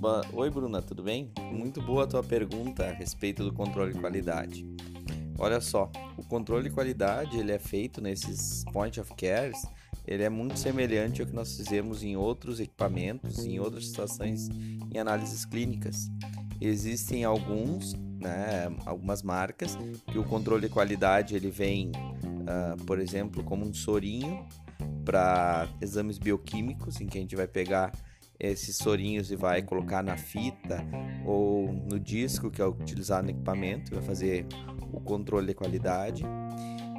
Boa... Oi, Bruna, tudo bem? Muito boa a tua pergunta a respeito do controle de qualidade. Olha só, o controle de qualidade ele é feito nesses point of cares, ele é muito semelhante ao que nós fizemos em outros equipamentos, em outras situações em análises clínicas. Existem alguns, né, algumas marcas que o controle de qualidade ele vem, uh, por exemplo, como um sorinho para exames bioquímicos, em que a gente vai pegar esses sorinhos e vai colocar na fita ou no disco que é utilizado no equipamento, vai fazer o controle de qualidade.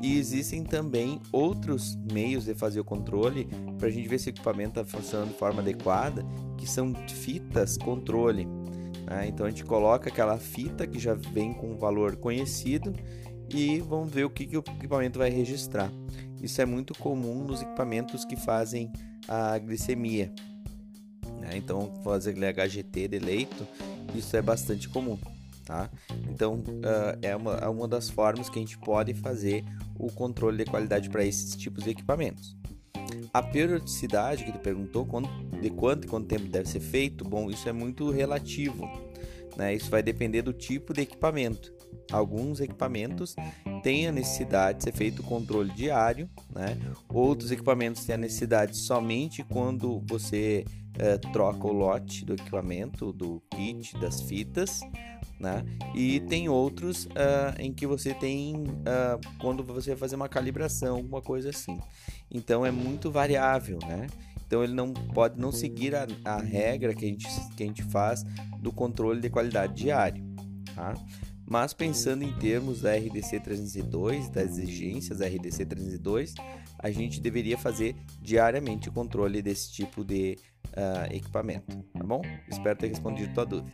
E existem também outros meios de fazer o controle para a gente ver se o equipamento está funcionando de forma adequada, que são fitas controle. Né? Então a gente coloca aquela fita que já vem com um valor conhecido e vamos ver o que, que o equipamento vai registrar. Isso é muito comum nos equipamentos que fazem a glicemia. Né? Então, fazer aquele HGT de leito, isso é bastante comum. Tá? Então, uh, é, uma, é uma das formas que a gente pode fazer o controle de qualidade para esses tipos de equipamentos. A periodicidade que tu perguntou, quando, de quanto e quanto tempo deve ser feito, bom, isso é muito relativo. Né? Isso vai depender do tipo de equipamento. Alguns equipamentos têm a necessidade de ser feito o controle diário, né? outros equipamentos têm a necessidade somente quando você é, troca o lote do equipamento, do kit, das fitas, né? E tem outros uh, em que você tem uh, quando você vai fazer uma calibração, alguma coisa assim. Então é muito variável, né? Então ele não pode não seguir a, a regra que a, gente, que a gente faz do controle de qualidade diário, tá? Mas pensando em termos da RDC 302, das exigências da RDC 302, a gente deveria fazer diariamente o controle desse tipo de uh, equipamento, tá bom? Espero ter respondido tua dúvida.